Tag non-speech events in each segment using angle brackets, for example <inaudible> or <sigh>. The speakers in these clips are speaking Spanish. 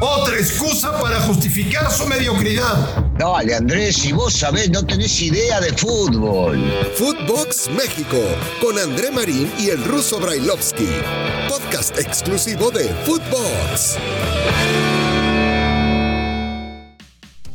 Otra excusa para justificar su mediocridad. Dale, Andrés, si vos sabés, no tenés idea de fútbol. Footbox México, con André Marín y el ruso Brailovsky. Podcast exclusivo de Footbox.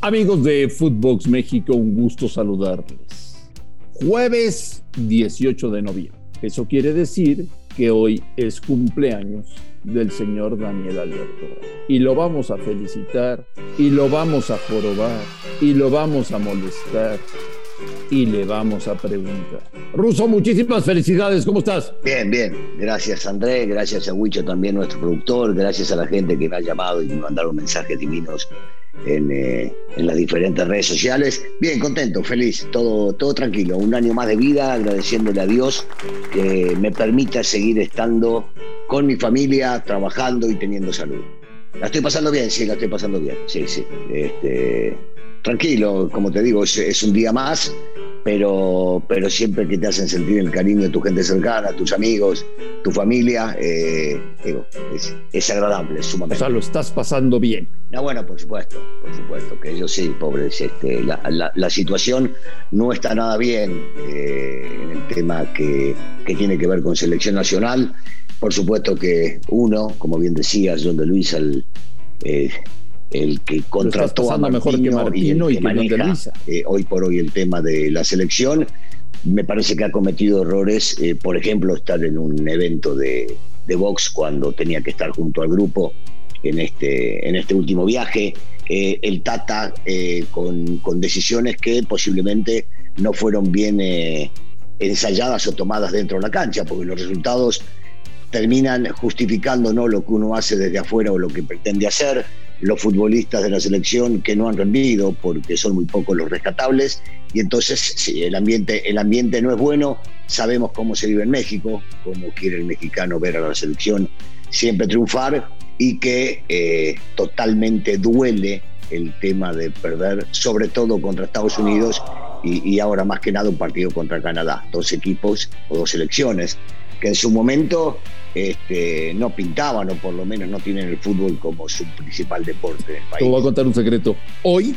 Amigos de Footbox México, un gusto saludarles. Jueves 18 de noviembre. Eso quiere decir que hoy es cumpleaños del señor Daniel Alberto Y lo vamos a felicitar, y lo vamos a jorobar, y lo vamos a molestar, y le vamos a preguntar. Ruso, muchísimas felicidades, ¿cómo estás? Bien, bien. Gracias Andrés, gracias a Huicho también, nuestro productor, gracias a la gente que me ha llamado y me mandaron mensajes divinos en, eh, en, las diferentes redes sociales. Bien, contento, feliz, todo, todo tranquilo. Un año más de vida, agradeciéndole a Dios que me permita seguir estando con mi familia, trabajando y teniendo salud. La estoy pasando bien, sí, la estoy pasando bien, sí, sí. Este, tranquilo, como te digo, es, un día más, pero, pero siempre que te hacen sentir el cariño de tu gente cercana, tus amigos, tu familia, eh, es, agradable, es sumamente. O sea, lo estás pasando bien. No, bueno, por supuesto, por supuesto, que yo sí, pobres, este, la, situación no está nada bien eh, en el tema que, que tiene que ver con selección nacional. Por supuesto que uno, como bien decía John de Luis, el, eh, el que contrató a Martino, mejor que Martino y, que, maneja eh, hoy por hoy el tema de la selección, me parece que ha cometido errores, eh, por ejemplo, estar en un evento de, de box cuando tenía que estar junto al grupo en este, en este último viaje, eh, el Tata con, con, decisiones que posiblemente no fueron bien ensayadas o tomadas dentro de la cancha, porque los resultados terminan justificando ¿no? lo que uno hace desde afuera o lo que pretende hacer. Los futbolistas de la selección que no han rendido porque son muy pocos los rescatables. Y entonces si el ambiente el ambiente no es bueno. Sabemos cómo se vive en México cómo quiere el mexicano ver a la selección siempre triunfar y que eh, totalmente duele el tema de perder sobre todo contra Estados Unidos y, y ahora más que nada un partido contra Canadá. Dos equipos o dos selecciones que en su momento este, no pintaban o por lo menos no tienen el fútbol como su principal deporte en el país. Te voy a contar un secreto. Hoy,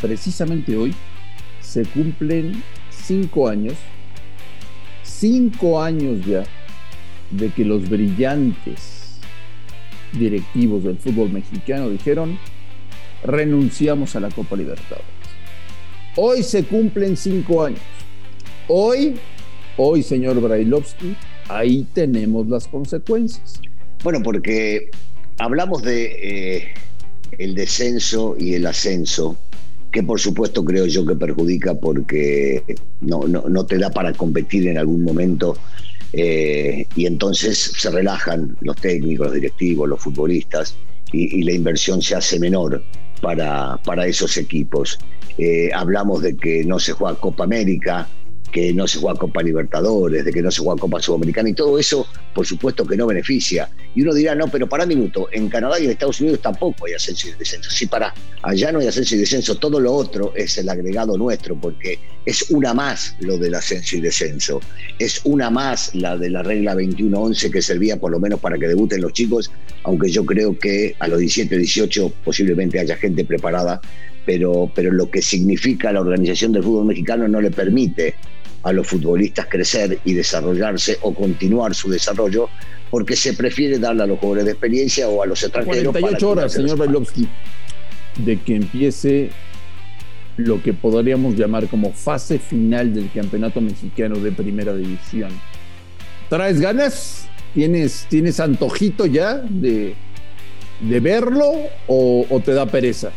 precisamente hoy, se cumplen cinco años, cinco años ya, de que los brillantes directivos del fútbol mexicano dijeron, renunciamos a la Copa Libertadores. Hoy se cumplen cinco años. Hoy, hoy, señor Brailovsky, ahí tenemos las consecuencias. Bueno, porque hablamos de eh, el descenso y el ascenso, que por supuesto creo yo que perjudica porque no, no, te da para competir en algún momento eh, y entonces se relajan los técnicos, los directivos, los futbolistas y, la inversión se hace menor para, para esos equipos. Eh, hablamos de que no se juega Copa América, que no se juega Copa Libertadores, de que no se juega Copa Sudamericana y todo eso, por supuesto que no beneficia. Y uno dirá, no, pero para un minuto, en Canadá y en Estados Unidos tampoco hay ascenso y descenso. Sí, para, allá no hay ascenso y descenso, todo lo otro es el agregado nuestro, porque es una más lo del ascenso y descenso. Es una más la de la regla 21-11 que servía por lo menos para que debuten los chicos, aunque yo creo que a los 17, 18 posiblemente haya gente preparada pero, pero lo que significa la organización del fútbol mexicano no le permite a los futbolistas crecer y desarrollarse o continuar su desarrollo porque se prefiere darle a los jóvenes de experiencia o a los extranjeros. 48 horas, señor Bailovsky, de que empiece lo que podríamos llamar como fase final del campeonato mexicano de primera división. ¿Traes ganas? ¿Tienes, tienes antojito ya de, de verlo o, o te da pereza?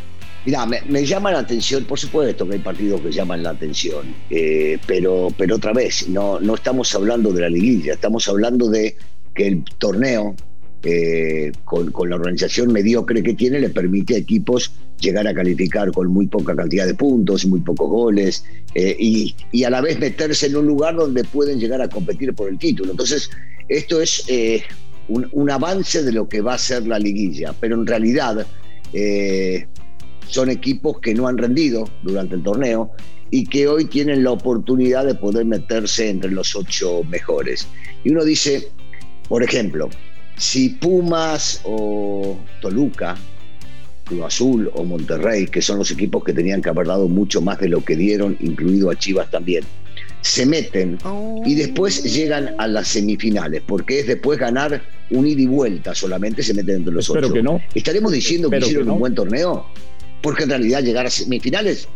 Mira, me, llama la atención, por supuesto que hay partidos que llaman la atención, eh, pero, pero otra vez, no, no estamos hablando de la liguilla, estamos hablando de que el torneo, eh, con, la organización mediocre que tiene, le permite a equipos llegar a calificar con muy poca cantidad de puntos, muy pocos goles, eh, y, a la vez meterse en un lugar donde pueden llegar a competir por el título. Entonces, esto es un, un, avance de lo que va a ser la liguilla, pero en realidad son equipos que no han rendido durante el torneo y que hoy tienen la oportunidad de poder meterse entre los ocho mejores. Y uno dice, por ejemplo, si Pumas o Toluca, Cruz Azul o Monterrey, que son los equipos que tenían que haber dado mucho más de lo que dieron, incluido a Chivas también, se meten y después llegan a las semifinales, porque es después ganar un ida y vuelta solamente, se meten entre los Espero ocho. que no. ¿Estaremos diciendo que hicieron que no. un buen torneo? Porque en realidad llegar a semifinales,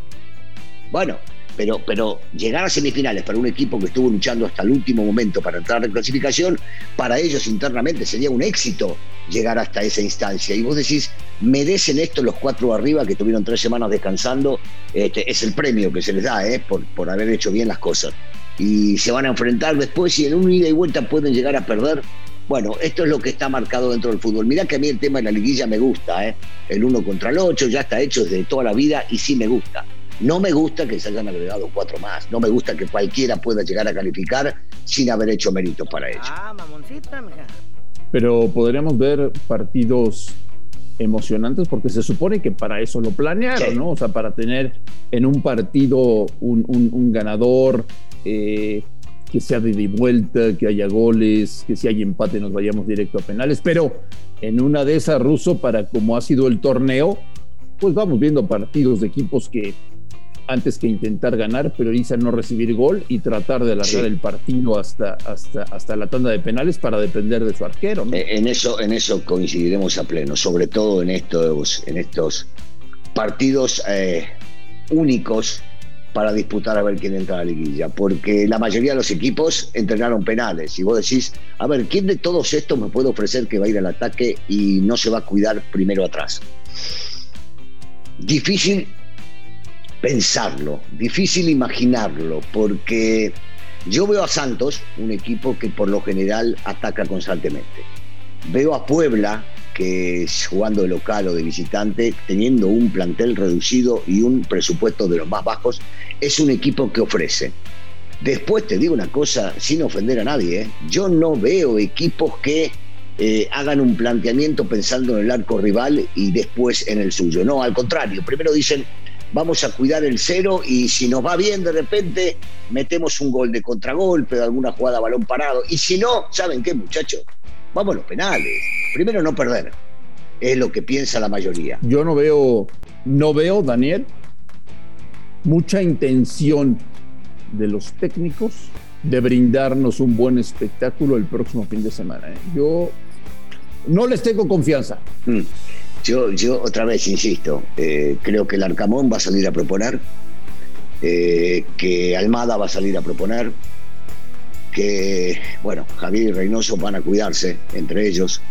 bueno, pero, pero llegar a semifinales para un equipo que estuvo luchando hasta el último momento para entrar en clasificación, para ellos internamente sería un éxito llegar hasta esa instancia. Y vos decís, merecen esto los cuatro arriba que tuvieron tres semanas descansando, este, es el premio que se les da ¿eh? por, por haber hecho bien las cosas. Y se van a enfrentar después y en un ida y vuelta pueden llegar a perder. Bueno, esto es lo que está marcado dentro del fútbol. Mirá que a mí el tema de la liguilla me gusta, ¿eh? el uno contra el ocho ya está hecho desde toda la vida y sí me gusta. No me gusta que se hayan agregado cuatro más. No me gusta que cualquiera pueda llegar a calificar sin haber hecho méritos para ello. Ah, mamoncita, mija. Pero podremos ver partidos emocionantes porque se supone que para eso lo planearon, Sí. ¿no? O sea, para tener en un partido un, un- un ganador, eh, que sea de vuelta, que haya goles, que si hay empate nos vayamos directo a penales, pero en una de esas, Ruso, para como ha sido el torneo, pues vamos viendo partidos de equipos que antes que intentar ganar, priorizan no recibir gol y tratar de alargar Sí. el partido hasta, hasta, hasta la tanda de penales para depender de su arquero, ¿no? Eh, En eso, en eso coincidiremos a pleno, sobre todo en estos, en estos partidos eh, únicos para disputar a ver quién entra a la liguilla, porque la mayoría de los equipos entrenaron penales y vos decís, a ver, ¿quién de todos estos me puede ofrecer que va a ir al ataque y no se va a cuidar primero atrás? Difícil pensarlo, difícil imaginarlo, porque yo veo a Santos, un equipo que por lo general ataca constantemente. Veo a Puebla, que jugando de local o de visitante, teniendo un plantel reducido y un presupuesto de los más bajos, es un equipo que ofrece. Después te digo una cosa, sin ofender a nadie, ¿eh? yo no veo equipos que eh, hagan un planteamiento pensando en el arco rival y después en el suyo. No, al contrario, primero dicen, vamos a cuidar el cero y si nos va bien de repente metemos un gol de contragolpe, alguna jugada a balón parado. Y si no, ¿saben qué muchachos? Vamos a los penales. Primero no perder. Es lo que piensa la mayoría. Yo no veo, no veo, Daniel, mucha intención de los técnicos de brindarnos un buen espectáculo el próximo fin de semana. ¿eh? Yo no les tengo confianza. Mm. Yo, yo otra vez insisto, eh, creo que el Arcamón va a salir a proponer, eh, que Almada va a salir a proponer, que, bueno, Javier y Reynoso van a cuidarse entre ellos.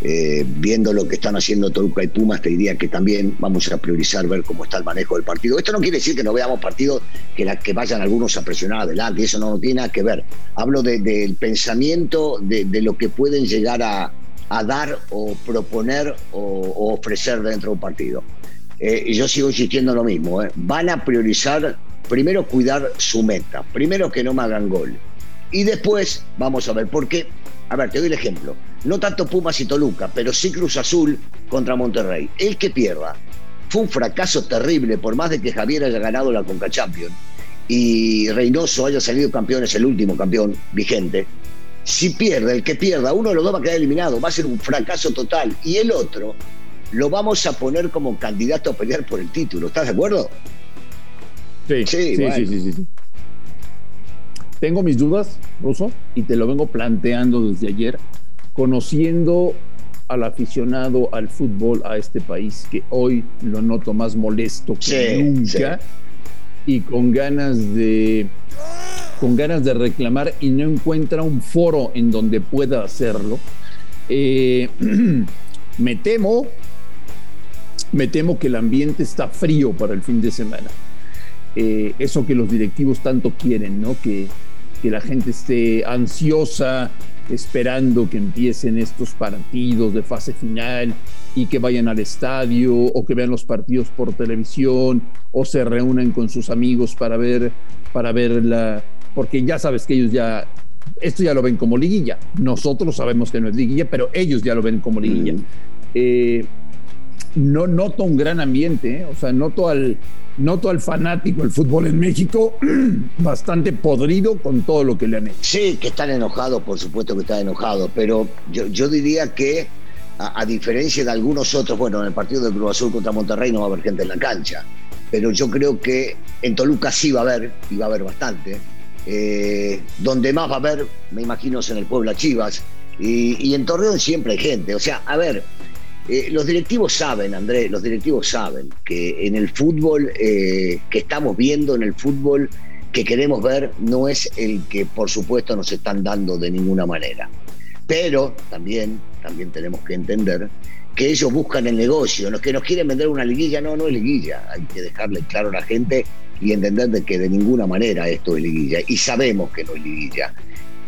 Eh, viendo lo que están haciendo Toluca y Pumas, te diría que también vamos a priorizar ver cómo está el manejo del partido. Esto no quiere decir que no veamos partidos que, la, que vayan algunos a presionar adelante, eso no, tiene nada que ver. Hablo de- del pensamiento de, lo que pueden llegar a, a dar o proponer o, ofrecer dentro de un partido. Eh, yo sigo insistiendo en lo mismo, ¿eh? van a priorizar primero cuidar su meta, primero que no me hagan gol. Y después vamos a ver, porque, a ver, te doy el ejemplo, no tanto Pumas y Toluca, pero sí Cruz Azul contra Monterrey. El que pierda fue un fracaso terrible, por más de que Javier haya ganado la Conca Champions y Reynoso haya salido campeón, es el último campeón vigente. Si pierde, el que pierda, uno de los dos va a quedar eliminado, va a ser un fracaso total. Y el otro lo vamos a poner como candidato a pelear por el título. ¿Estás de acuerdo? Sí, Sí, sí, bueno. sí, sí, sí, sí. Tengo mis dudas, Ruso, y te lo vengo planteando desde ayer, conociendo al aficionado al fútbol a este país, que hoy lo noto más molesto que Sí, nunca y con ganas de con ganas de reclamar y no encuentra un foro en donde pueda hacerlo. Eh, <clears throat> me temo, me temo que el ambiente está frío para el fin de semana. Eh, eso que los directivos tanto quieren, ¿no? Que, que la gente esté ansiosa, esperando que empiecen estos partidos de fase final y que vayan al estadio o que vean los partidos por televisión o se reúnan con sus amigos para ver para ver la porque ya sabes que ellos ya esto ya lo ven como liguilla nosotros sabemos que no es liguilla pero ellos ya lo ven como liguilla Mm. Eh, no noto un gran ambiente, ¿eh? o sea, noto al, noto al fanático del fútbol en México <clears throat> bastante podrido con todo lo que le han hecho. Sí, que están enojados, por supuesto que están enojados, pero yo, yo diría que a, diferencia de algunos otros, bueno, en el partido de Cruz Azul contra Monterrey no va a haber gente en la cancha, pero yo creo que en Toluca sí va a haber, y va a haber bastante. Eh, donde más va a haber, me imagino, es en el Puebla Chivas, y, en Torreón siempre hay gente. O sea, a ver, eh, los directivos saben, Andrés, los directivos saben que en el fútbol eh, que estamos viendo, en el fútbol que queremos ver, no es el que por supuesto nos están dando de ninguna manera. Pero también, también tenemos que entender que ellos buscan el negocio, los que nos quieren vender una liguilla, no, no es liguilla, hay que dejarle claro a la gente y entender de que de ninguna manera esto es liguilla, y sabemos que no es liguilla,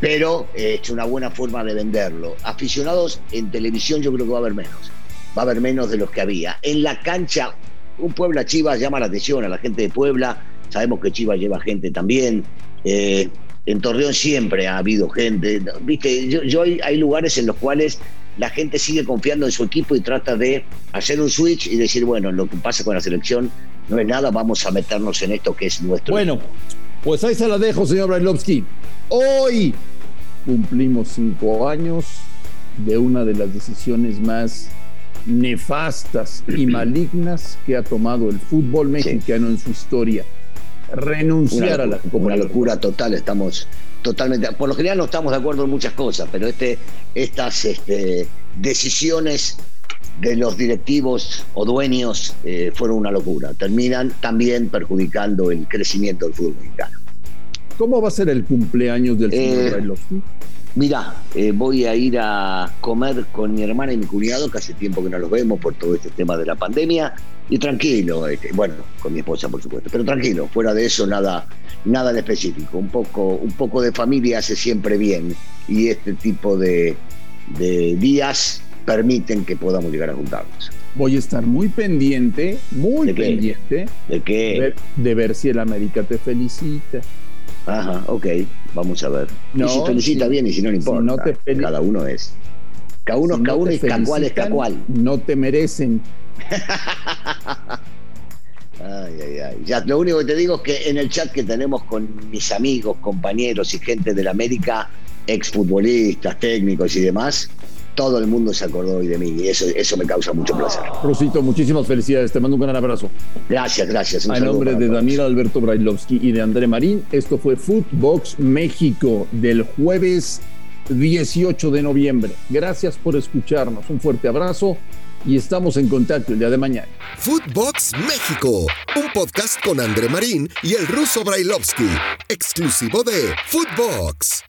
pero eh, es una buena forma de venderlo. Aficionados en televisión yo creo que va a haber menos, va a haber menos de los que había. En la cancha, un Puebla Chivas llama la atención a la gente de Puebla, sabemos que Chivas lleva gente también, eh, en Torreón siempre ha habido gente. Viste, yo, hay lugares en los cuales la gente sigue confiando en su equipo y trata de hacer un switch y decir, bueno, lo que pasa con la selección no es nada, vamos a meternos en esto que es nuestro. Bueno, pues ahí se la dejo, señor Brailovsky. Hoy cumplimos cinco años de una de las decisiones más nefastas y malignas que ha tomado el fútbol mexicano en su historia. Renunciar a la como una locura total estamos totalmente por lo general no estamos de acuerdo en muchas cosas pero este estas este, decisiones de los directivos o dueños eh, fueron una locura. Terminan también perjudicando el crecimiento del fútbol mexicano ¿Cómo va a ser el cumpleaños del señor eh, Mira, eh, voy a ir a comer con mi hermana y mi cuñado, que hace tiempo que no los vemos por todo este tema de la pandemia, y tranquilo, este, bueno, con mi esposa por supuesto, pero tranquilo, fuera de eso nada, nada de específico, un poco, un poco de familia hace siempre bien, y este tipo de, días permiten que podamos llegar a juntarnos. Voy a estar muy pendiente, muy pendiente. ¿De qué? de ver si el América te felicita. Ajá, ok, vamos a ver. y si felicita bien y si no, no importa. cada uno es. Cada uno, cada uno es cacual es cacual. No te merecen. <laughs> ay, ay, ay. Ya, lo único que te digo es que en el chat que tenemos con mis amigos, compañeros y gente de la América, exfutbolistas, técnicos y demás, todo el mundo se acordó hoy de mí y eso, eso me causa mucho placer. Rosito, muchísimas felicidades. Te mando un gran abrazo. Gracias, gracias. A nombre de Daniel Alberto Brailovsky y de André Marín, esto fue Footbox México del jueves 18 de noviembre. Gracias por escucharnos. Un fuerte abrazo y estamos en contacto el día de mañana. Footbox México, un podcast con André Marín y el ruso Brailovsky, exclusivo de Footbox.